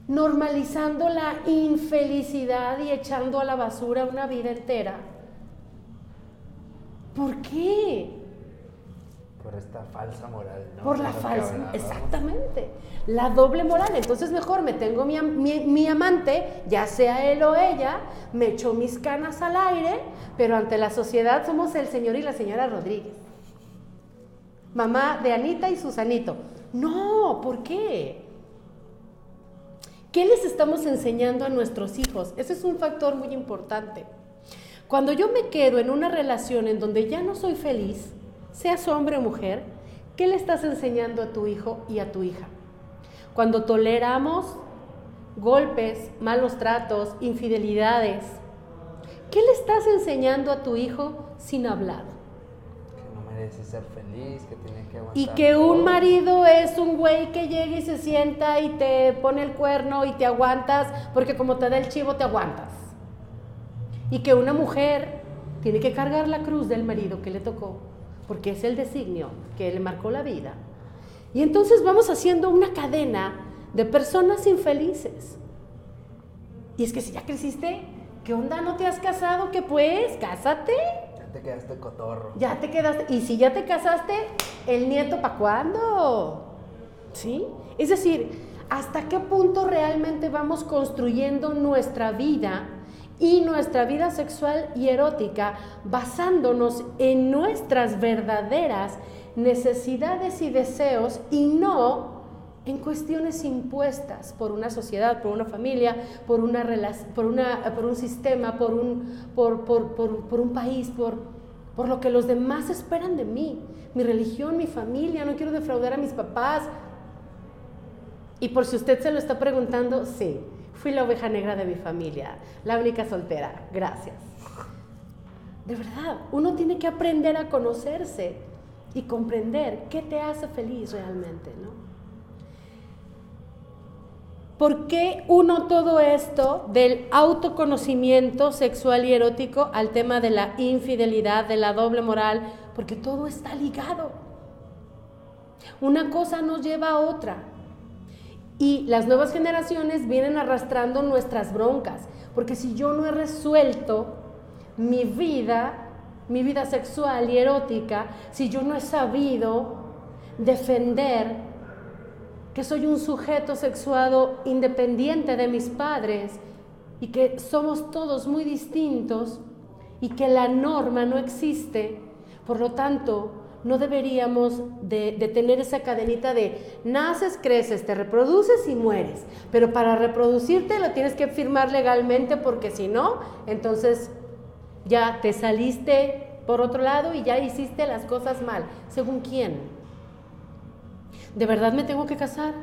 Speaker 2: Normalizando la infelicidad y echando a la basura una vida entera. ¿Por qué?
Speaker 1: Por esta falsa moral, ¿no?
Speaker 2: Por la falsa, exactamente. La doble moral. Entonces mejor me tengo mi, mi- mi amante, ya sea él o ella, me echo mis canas al aire, pero ante la sociedad somos el señor y la señora Rodríguez. Mamá de Anita y Susanito. No, ¿por qué? ¿Qué les estamos enseñando a nuestros hijos? Ese es un factor muy importante. Cuando yo me quedo en una relación en donde ya no soy feliz, seas hombre o mujer, ¿qué le estás enseñando a tu hijo y a tu hija? Cuando toleramos golpes, malos tratos, infidelidades, ¿qué le estás enseñando a tu hijo sin hablar?
Speaker 1: Que no merece ser feliz, que tiene que aguantar.
Speaker 2: Y que un marido es un güey que llega y se sienta y te pone el cuerno y te aguantas, porque como te da el chivo te aguantas. Y que una mujer tiene que cargar la cruz del marido que le tocó, porque es el designio que le marcó la vida. Y entonces vamos haciendo una cadena de personas infelices. Y es que si ya creciste, ¿qué onda? ¿No te has casado? ¿Qué pues? Cásate.
Speaker 1: Ya te quedaste cotorro.
Speaker 2: Ya te quedaste. Y si ya te casaste, ¿el nieto para cuándo? ¿Sí? Es decir, ¿hasta qué punto realmente vamos construyendo nuestra vida y nuestra vida sexual y erótica basándonos en nuestras verdaderas necesidades y deseos y no en cuestiones impuestas por una sociedad, por una familia, por, una por, una, por un sistema, por un, por, por, un país, por, por lo que los demás esperan de mí, mi religión, mi familia, no quiero defraudar a mis papás. Y por si usted se lo está preguntando, sí, fui la oveja negra de mi familia, la única soltera, gracias. De verdad, uno tiene que aprender a conocerse y comprender qué te hace feliz realmente, ¿no? ¿Por qué uno todo esto del autoconocimiento sexual y erótico al tema de la infidelidad, de la doble moral? Porque todo está ligado. Una cosa nos lleva a otra. Y las nuevas generaciones vienen arrastrando nuestras broncas. Porque si yo no he resuelto mi vida, mi vida sexual y erótica, si yo no he sabido defender que soy un sujeto sexuado independiente de mis padres y que somos todos muy distintos y que la norma no existe. Por lo tanto, no deberíamos de, tener esa cadenita de naces, creces, te reproduces y mueres. Pero para reproducirte lo tienes que firmar legalmente porque si no, entonces ya te saliste por otro lado y ya hiciste las cosas mal. ¿Según quién? ¿De verdad me tengo que casar?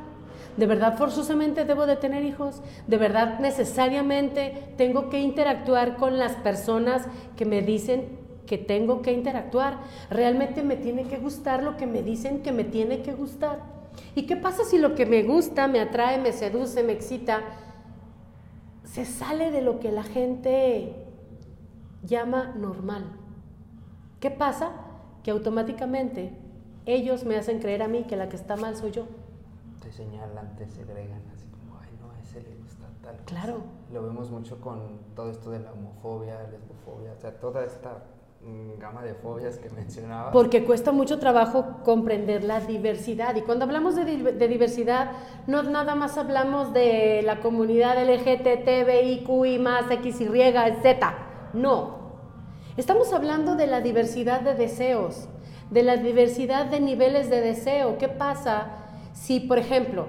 Speaker 2: ¿De verdad forzosamente debo de tener hijos? ¿De verdad necesariamente tengo que interactuar con las personas que me dicen que tengo que interactuar? ¿Realmente me tiene que gustar lo que me dicen que me tiene que gustar? ¿Y qué pasa si lo que me gusta, me atrae, me seduce, me excita, se sale de lo que la gente llama normal? ¿Qué pasa? Que automáticamente ellos me hacen creer a mí que la que está mal soy yo.
Speaker 1: Te señalan, te segregan, así como, ay, no, a ese le gusta tal.
Speaker 2: Claro.
Speaker 1: Lo vemos mucho con todo esto de la homofobia, lesbofobia, o sea, toda esta gama de fobias que mencionaba.
Speaker 2: Porque cuesta mucho trabajo comprender la diversidad. Y cuando hablamos de, de diversidad, no nada más hablamos de la comunidad LGTB, y más, X, Y, Z. No. Estamos hablando de la diversidad de deseos, de la diversidad de niveles de deseo. ¿Qué pasa si, por ejemplo,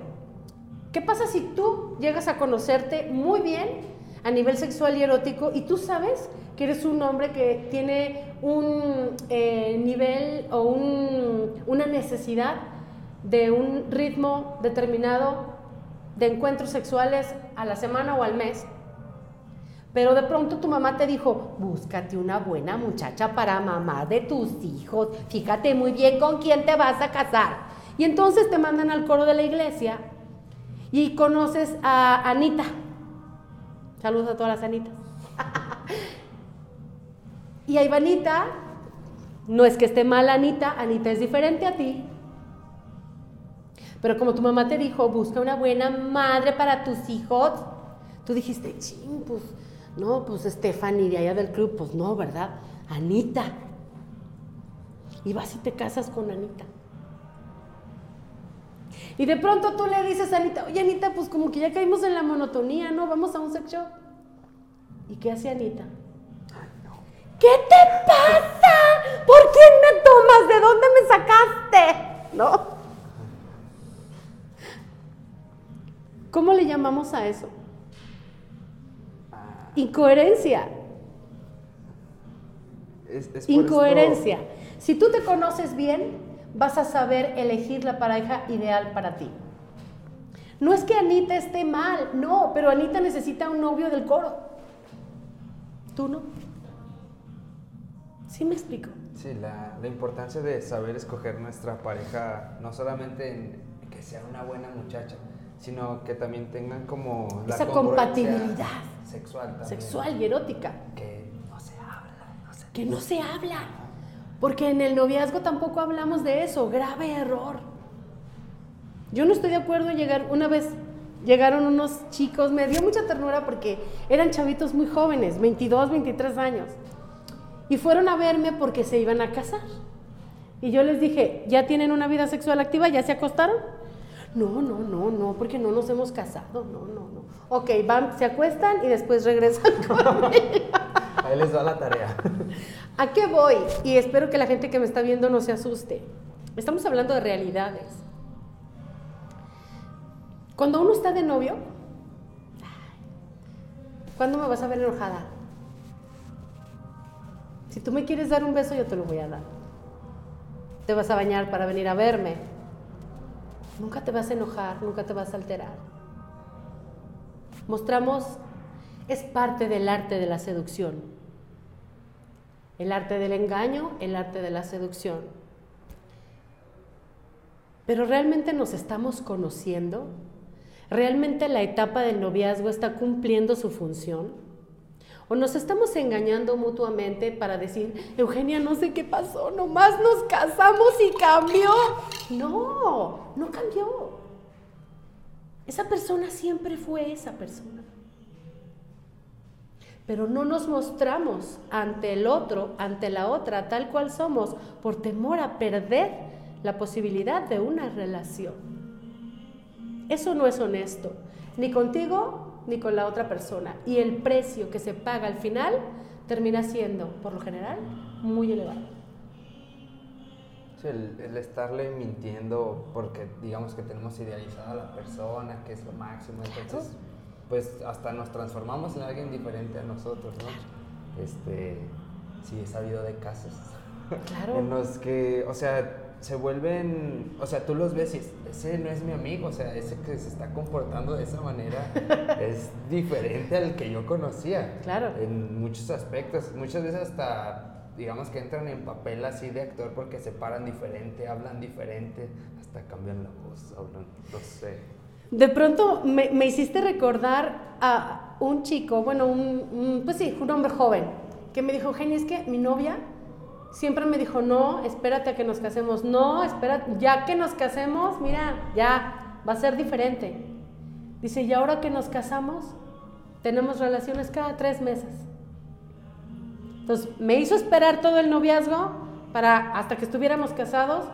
Speaker 2: qué pasa si tú llegas a conocerte muy bien a nivel sexual y erótico y tú sabes que eres un hombre que tiene un eh, nivel o una necesidad de un ritmo determinado de encuentros sexuales a la semana o al mes? Pero de pronto tu mamá te dijo, búscate una buena muchacha para mamá de tus hijos, fíjate muy bien con quién te vas a casar. Y entonces te mandan al coro de la iglesia y conoces a Anita. Saludos a todas las Anitas. y ahí va Anita, no es que esté mal Anita, Anita es diferente a ti. Pero como tu mamá te dijo, busca una buena madre para tus hijos, tú dijiste, ching, pues no, pues Stephanie de allá del club, pues no, ¿verdad? Anita. Y vas y te casas con Anita. Y de pronto tú le dices a Anita, oye Anita, pues como que ya caímos en la monotonía, ¿no? Vamos a un sex shop. ¿Y qué hace Anita? Ay, no. ¿Qué te pasa? ¿Por quién me tomas? ¿De dónde me sacaste? ¿No? ¿Cómo le llamamos a eso? Incoherencia. Incoherencia. Si tú te conoces bien, vas a saber elegir la pareja ideal para ti. No es que Anita esté mal, no, pero Anita necesita un novio del coro. ¿Tú no? ¿Sí me explico?
Speaker 1: Sí, la, importancia de saber escoger nuestra pareja, no solamente en que sea una buena muchacha, sino que también tengan como
Speaker 2: la esa compatibilidad
Speaker 1: sexual también.
Speaker 2: sexual y erótica
Speaker 1: que no se habla no se
Speaker 2: que no se habla porque en el noviazgo tampoco hablamos de eso grave error yo no estoy de acuerdo en llegar una vez llegaron unos chicos, me dio mucha ternura porque eran chavitos muy jóvenes, 22, 23 años. Y fueron a verme porque se iban a casar. Y yo les dije, ¿ya tienen una vida sexual activa? ¿Ya se acostaron? No, no, no, no, porque no nos hemos casado. No, no, no. Ok, van, se acuestan y después regresan
Speaker 1: Ahí les va la tarea.
Speaker 2: ¿A qué voy? Y espero que la gente que me está viendo no se asuste. Estamos hablando de realidades. Cuando uno está de novio, ¿cuándo me vas a ver enojada? Si tú me quieres dar un beso, yo te lo voy a dar. Te vas a bañar para venir a verme. Nunca te vas a enojar, nunca te vas a alterar. Mostramos, es parte del arte de la seducción. El arte del engaño, el arte de la seducción. Pero realmente nos estamos conociendo. ¿Realmente la etapa del noviazgo está cumpliendo su función? O nos estamos engañando mutuamente para decir, Eugenia, no sé qué pasó, nomás nos casamos y cambió. No, no cambió. Esa persona siempre fue esa persona. Pero no nos mostramos ante el otro, ante la otra, tal cual somos, por temor a perder la posibilidad de una relación. Eso no es honesto, ni contigo ni con la otra persona. Y el precio que se paga al final termina siendo, por lo general, muy elevado.
Speaker 1: el, estarle mintiendo porque digamos que tenemos idealizada a la persona, que es lo máximo, entonces pues hasta nos transformamos en alguien diferente a nosotros, ¿no? Este, sí, he sabido de casos. Claro. en los que, o sea, se vuelven, o sea, tú los ves y ese no es mi amigo, o sea, ese que se está comportando de esa manera es diferente al que yo conocía. Claro. En muchos aspectos, muchas veces hasta, digamos que entran en papel así de actor porque se paran diferente, hablan diferente, hasta cambian la voz, hablan, no sé.
Speaker 2: De pronto me, me hiciste recordar a un chico, bueno, un, pues sí, un hombre joven, que me dijo, Jenny, es que mi novia siempre me dijo, no, espérate a que nos casemos, no, espera, ya que nos casemos, mira, ya, va a ser diferente. Dice, y ahora que nos casamos, tenemos relaciones cada tres meses. Entonces, me hizo esperar todo el noviazgo para hasta que estuviéramos casados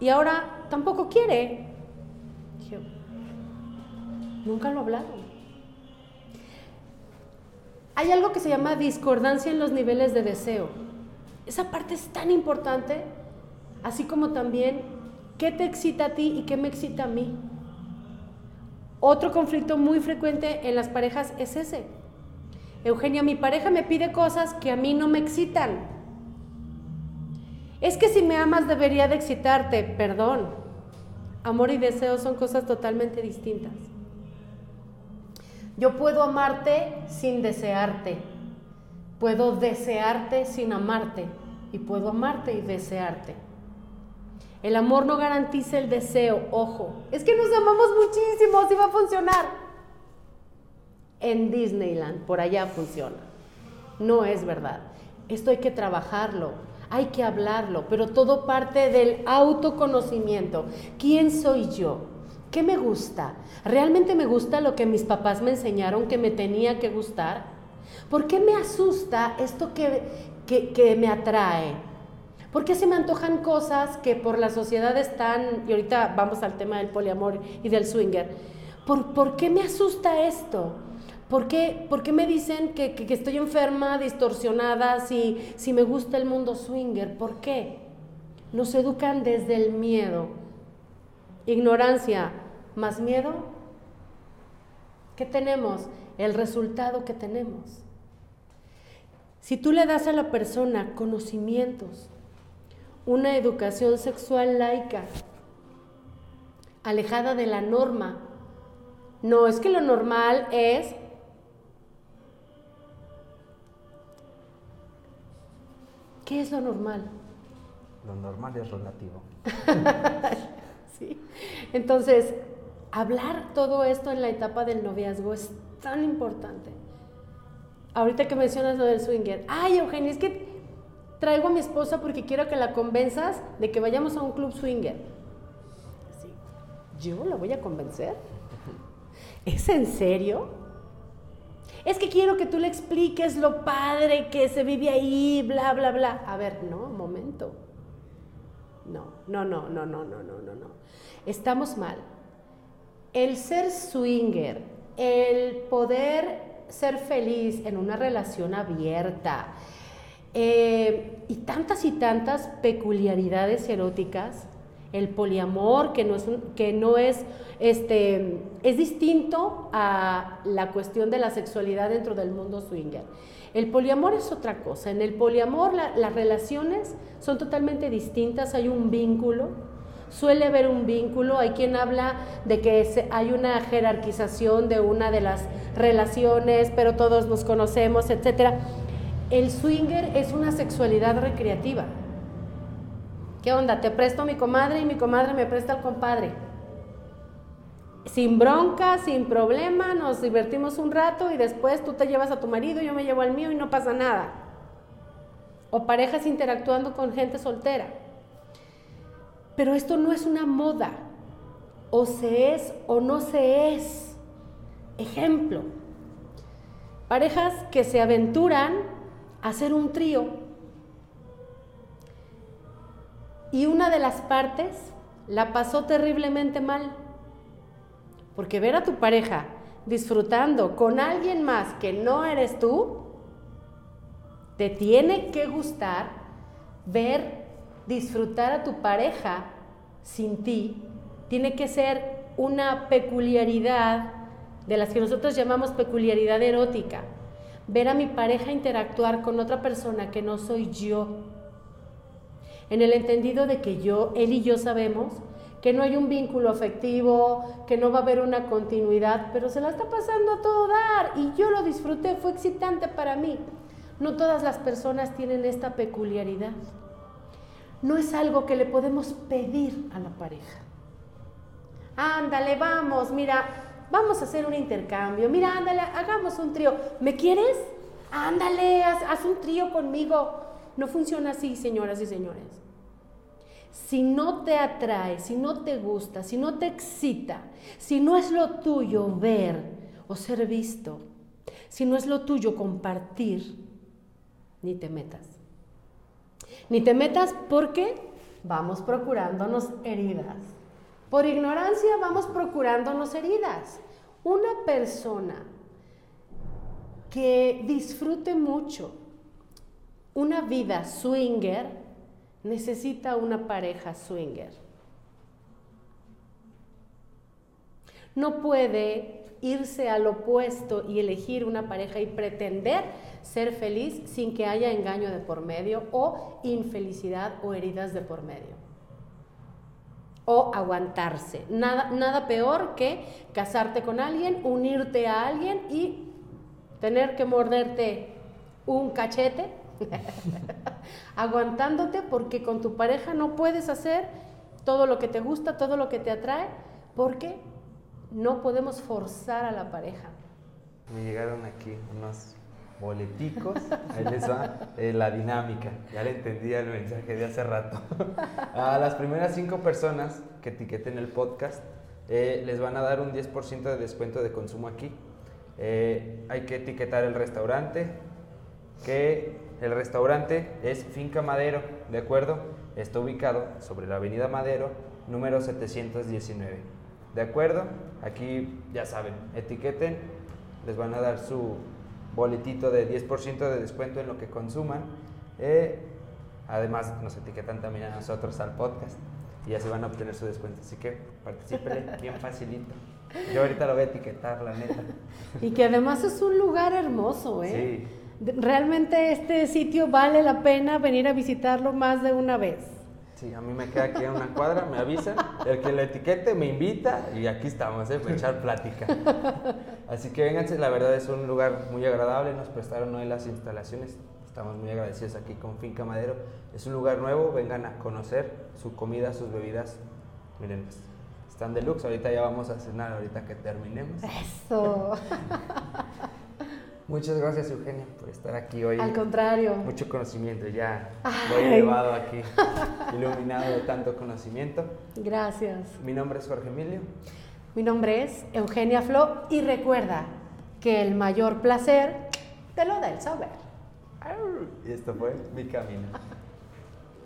Speaker 2: y ahora tampoco quiere. Nunca lo hablaron. Hay algo que se llama discordancia en los niveles de deseo. Esa parte es tan importante, así como también qué te excita a ti y qué me excita a mí. Otro conflicto muy frecuente en las parejas es ese. Eugenia, mi pareja me pide cosas que a mí no me excitan. Es que si me amas debería de excitarte, perdón. Amor y deseo son cosas totalmente distintas. Yo puedo amarte sin desearte. Puedo desearte sin amarte y puedo amarte y desearte. El amor no garantiza el deseo, ojo. Es que nos amamos muchísimo, si va a funcionar. En Disneyland, por allá funciona. No es verdad. Esto hay que trabajarlo, hay que hablarlo, pero todo parte del autoconocimiento. ¿Quién soy yo? ¿Qué me gusta? ¿Realmente me gusta lo que mis papás me enseñaron que me tenía que gustar? ¿Por qué me asusta esto que, me atrae? ¿Por qué se me antojan cosas que por la sociedad están, y ahorita vamos al tema del poliamor y del swinger, ¿por, qué me asusta esto? ¿Por qué, me dicen que, estoy enferma, distorsionada, si, si me gusta el mundo swinger? ¿Por qué? Nos educan desde el miedo. Ignorancia más miedo. ¿Qué tenemos? El resultado que tenemos. Si tú le das a la persona conocimientos, una educación sexual laica, alejada de la norma, no es que lo normal es ¿Qué es lo normal?
Speaker 1: Lo normal es relativo.
Speaker 2: sí. Entonces, hablar todo esto en la etapa del noviazgo es tan importante ahorita que mencionas lo del swinger, ay Eugenia, es que traigo a mi esposa porque quiero que la convenzas de que vayamos a un club swinger. ¿Yo la voy a convencer? ¿Es en serio? Es que quiero que tú le expliques lo padre que se vive ahí, bla, bla, bla. A ver, no, momento. No, no, no, no, no, no, no, no, no. Estamos mal. El ser swinger, el poder ser feliz en una relación abierta eh, y tantas y tantas peculiaridades eróticas, el poliamor que no es, que no es, este, es distinto a la cuestión de la sexualidad dentro del mundo swinger. El poliamor es otra cosa. En el poliamor las relaciones son totalmente distintas, hay un vínculo, suele haber un vínculo, hay quien habla de que hay una jerarquización de una de las relaciones, pero todos nos conocemos, etc. El swinger es una sexualidad recreativa. ¿Qué onda? Te presto mi comadre y mi comadre me presta al compadre sin bronca, sin problema, nos divertimos un rato y después tú te llevas a tu marido, yo me llevo al mío y no pasa nada. O parejas interactuando con gente soltera. Pero esto no es una moda. O se es o no se es. Ejemplo. Parejas que se aventuran a hacer un trío. Y una de las partes la pasó terriblemente mal porque ver a tu pareja disfrutando con alguien más que no eres tú, te tiene que gustar ver disfrutar a tu pareja sin ti. Tiene que ser una peculiaridad de las que nosotros llamamos peculiaridad erótica. Ver a mi pareja interactuar con otra persona que no soy yo. En el entendido de que yo, él y yo sabemos que no hay un vínculo afectivo, que no va a haber una continuidad, pero se la está pasando a todo dar y yo lo disfruté, fue excitante para mí. No todas las personas tienen esta peculiaridad. No es algo que le podemos pedir a la pareja. Ándale, vamos, mira, vamos a hacer un intercambio. Mira, ándale, hagamos un trío. ¿Me quieres? Ándale, haz, haz un trío conmigo. No funciona así, señoras y señores si no te atrae, si no te gusta, si no te excita, si no es lo tuyo ver o ser visto, si no es lo tuyo compartir, ni te metas. Ni te metas porque vamos procurándonos heridas. Por ignorancia vamos procurándonos heridas. Una persona que disfrute mucho una vida swinger, necesita una pareja swinger. No puede irse al opuesto y elegir una pareja y pretender ser feliz sin que haya engaño de por medio o infelicidad o heridas de por medio. O aguantarse. Nada, nada peor que casarte con alguien, unirte a alguien y tener que morderte un cachete aguantándote porque con tu pareja no puedes hacer todo lo que te gusta, todo lo que te atrae, porque no podemos forzar a la pareja.
Speaker 1: Me llegaron aquí unos boleticos, ahí les va eh, la dinámica, ya le entendí el mensaje de hace rato. a las primeras cinco personas que etiqueten el podcast, eh, les van a dar un 10% de descuento de consumo aquí. Eh, hay que etiquetar el restaurante, que el restaurante es Finca Madero, ¿de acuerdo? Está ubicado sobre la Avenida Madero, número 719. ¿De acuerdo? Aquí ya saben, etiqueten, les van a dar su boletito de 10% de descuento en lo que consuman. Eh, además, nos etiquetan también a nosotros al podcast y así van a obtener su descuento. Así que participen bien facilito. Yo ahorita lo voy a etiquetar, la neta.
Speaker 2: Y que además es un lugar hermoso, ¿eh? Sí realmente este sitio vale la pena venir a visitarlo más de una vez.
Speaker 1: Sí, a mí me queda aquí en una cuadra, me avisan, el que lo etiquete me invita y aquí estamos, ¿eh? para echar plática. Así que vénganse, la verdad es un lugar muy agradable, nos prestaron hoy las instalaciones, estamos muy agradecidos aquí con Finca Madero. Es un lugar nuevo, vengan a conocer su comida, sus bebidas. Miren, están deluxe, ahorita ya vamos a cenar, ahorita que terminemos.
Speaker 2: Eso.
Speaker 1: Muchas gracias, Eugenia, por estar aquí hoy.
Speaker 2: Al contrario.
Speaker 1: Mucho conocimiento, ya lo he llevado aquí, iluminado de tanto conocimiento.
Speaker 2: Gracias.
Speaker 1: Mi nombre es Jorge Emilio.
Speaker 2: Mi nombre es Eugenia Flo y recuerda que el mayor placer te lo da el saber.
Speaker 1: Y esto fue mi camino.